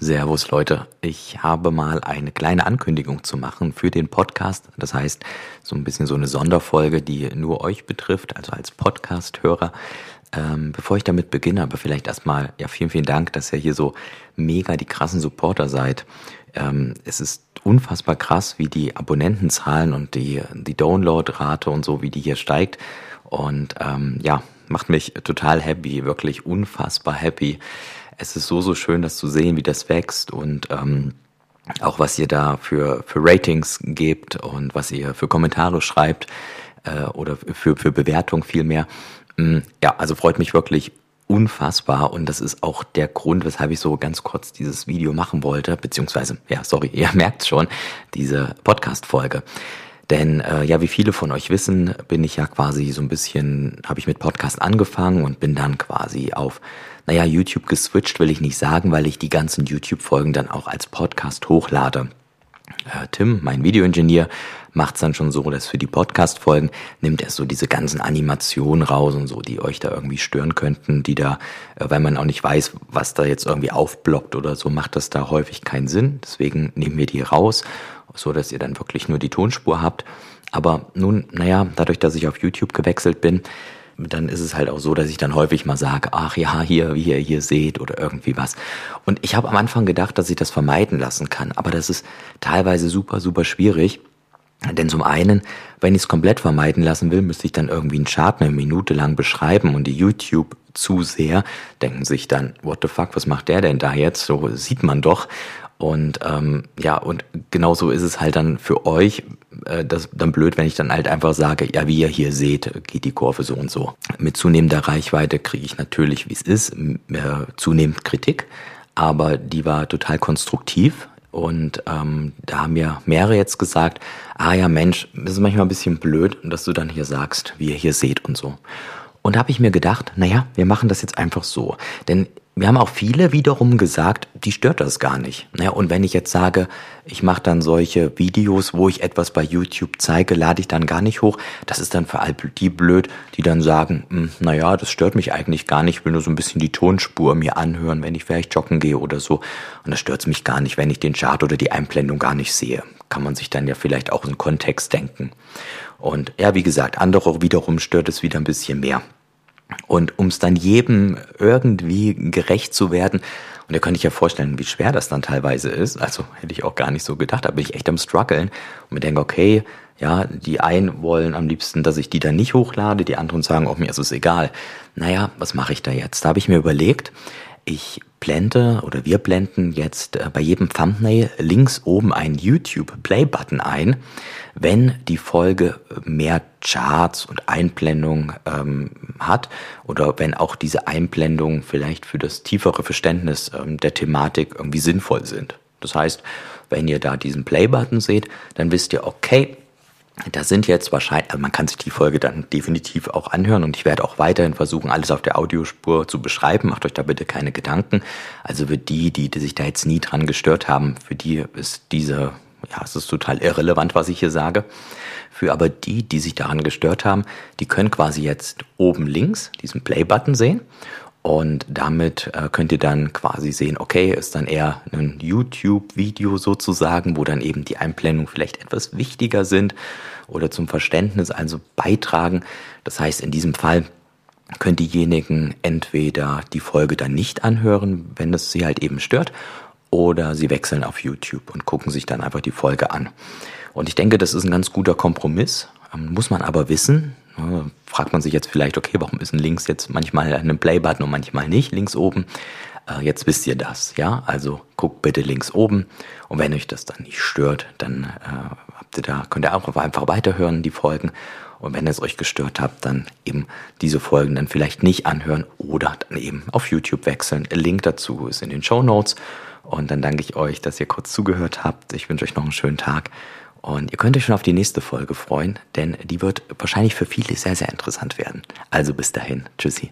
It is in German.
Servus Leute, ich habe mal eine kleine Ankündigung zu machen für den Podcast. Das heißt, so ein bisschen so eine Sonderfolge, die nur euch betrifft, also als Podcast-Hörer. Ähm, bevor ich damit beginne, aber vielleicht erstmal, ja, vielen, vielen Dank, dass ihr hier so mega die krassen Supporter seid. Ähm, es ist unfassbar krass, wie die Abonnentenzahlen und die, die Downloadrate und so, wie die hier steigt. Und ähm, ja, macht mich total happy, wirklich unfassbar happy es ist so, so schön, das zu sehen, wie das wächst und ähm, auch was ihr da für, für Ratings gebt und was ihr für Kommentare schreibt äh, oder für, für Bewertung vielmehr. Mm, ja, also freut mich wirklich unfassbar und das ist auch der Grund, weshalb ich so ganz kurz dieses Video machen wollte, beziehungsweise, ja, sorry, ihr merkt schon, diese Podcast-Folge. Denn äh, ja, wie viele von euch wissen, bin ich ja quasi so ein bisschen, habe ich mit Podcast angefangen und bin dann quasi auf, naja, YouTube geswitcht, will ich nicht sagen, weil ich die ganzen YouTube-Folgen dann auch als Podcast hochlade. Äh, Tim, mein Videoingenieur, macht's dann schon so, dass für die Podcast-Folgen nimmt er so diese ganzen Animationen raus und so, die euch da irgendwie stören könnten, die da, äh, weil man auch nicht weiß, was da jetzt irgendwie aufblockt oder so, macht das da häufig keinen Sinn. Deswegen nehmen wir die raus so dass ihr dann wirklich nur die Tonspur habt. Aber nun, naja, dadurch, dass ich auf YouTube gewechselt bin, dann ist es halt auch so, dass ich dann häufig mal sage, ach ja, hier, wie ihr hier seht oder irgendwie was. Und ich habe am Anfang gedacht, dass ich das vermeiden lassen kann, aber das ist teilweise super, super schwierig. Denn zum einen, wenn ich es komplett vermeiden lassen will, müsste ich dann irgendwie einen Chart eine Minute lang beschreiben und die YouTube zu sehr denken sich dann, what the fuck, was macht der denn da jetzt? So sieht man doch. Und ähm, ja, und genauso ist es halt dann für euch äh, das dann blöd, wenn ich dann halt einfach sage, ja, wie ihr hier seht, geht die Kurve so und so. Mit zunehmender Reichweite kriege ich natürlich, wie es ist, äh, zunehmend Kritik, aber die war total konstruktiv. Und ähm, da haben mir mehrere jetzt gesagt, ah ja Mensch, das ist manchmal ein bisschen blöd, dass du dann hier sagst, wie ihr hier seht und so. Und da habe ich mir gedacht, naja, wir machen das jetzt einfach so. Denn wir haben auch viele wiederum gesagt, die stört das gar nicht. Naja, und wenn ich jetzt sage, ich mache dann solche Videos, wo ich etwas bei YouTube zeige, lade ich dann gar nicht hoch. Das ist dann für all die blöd, die dann sagen, hm, naja, das stört mich eigentlich gar nicht. Ich will nur so ein bisschen die Tonspur mir anhören, wenn ich vielleicht joggen gehe oder so. Und das stört mich gar nicht, wenn ich den Chart oder die Einblendung gar nicht sehe. Kann man sich dann ja vielleicht auch in Kontext denken. Und ja, wie gesagt, andere wiederum stört es wieder ein bisschen mehr. Und um es dann jedem irgendwie gerecht zu werden, und da könnte ich ja vorstellen, wie schwer das dann teilweise ist, also hätte ich auch gar nicht so gedacht, da bin ich echt am struggeln und mir denke, okay, ja, die einen wollen am liebsten, dass ich die dann nicht hochlade, die anderen sagen, auch mir ist es egal. Naja, was mache ich da jetzt? Da habe ich mir überlegt, ich blende oder wir blenden jetzt äh, bei jedem Thumbnail links oben einen YouTube Play Button ein, wenn die Folge mehr Charts und Einblendungen ähm, hat oder wenn auch diese Einblendungen vielleicht für das tiefere Verständnis ähm, der Thematik irgendwie sinnvoll sind. Das heißt, wenn ihr da diesen Play Button seht, dann wisst ihr, okay, da sind jetzt wahrscheinlich, also man kann sich die Folge dann definitiv auch anhören und ich werde auch weiterhin versuchen, alles auf der Audiospur zu beschreiben. Macht euch da bitte keine Gedanken. Also für die, die, die sich da jetzt nie dran gestört haben, für die ist diese, ja, es ist total irrelevant, was ich hier sage. Für aber die, die sich daran gestört haben, die können quasi jetzt oben links diesen Play-Button sehen und damit äh, könnt ihr dann quasi sehen, okay, ist dann eher ein YouTube-Video sozusagen, wo dann eben die Einblendungen vielleicht etwas wichtiger sind oder zum Verständnis also beitragen. Das heißt, in diesem Fall können diejenigen entweder die Folge dann nicht anhören, wenn es sie halt eben stört, oder sie wechseln auf YouTube und gucken sich dann einfach die Folge an. Und ich denke, das ist ein ganz guter Kompromiss. Ähm, muss man aber wissen, fragt man sich jetzt vielleicht, okay, warum ist ein links jetzt manchmal ein Playbutton und manchmal nicht links oben? Äh, jetzt wisst ihr das, ja? Also guckt bitte links oben und wenn euch das dann nicht stört, dann äh, habt ihr da, könnt ihr auch einfach weiterhören, die Folgen. Und wenn es euch gestört habt, dann eben diese Folgen dann vielleicht nicht anhören oder dann eben auf YouTube wechseln. Link dazu ist in den Show Notes. Und dann danke ich euch, dass ihr kurz zugehört habt. Ich wünsche euch noch einen schönen Tag und ihr könnt euch schon auf die nächste Folge freuen, denn die wird wahrscheinlich für viele sehr, sehr interessant werden. Also bis dahin. Tschüssi.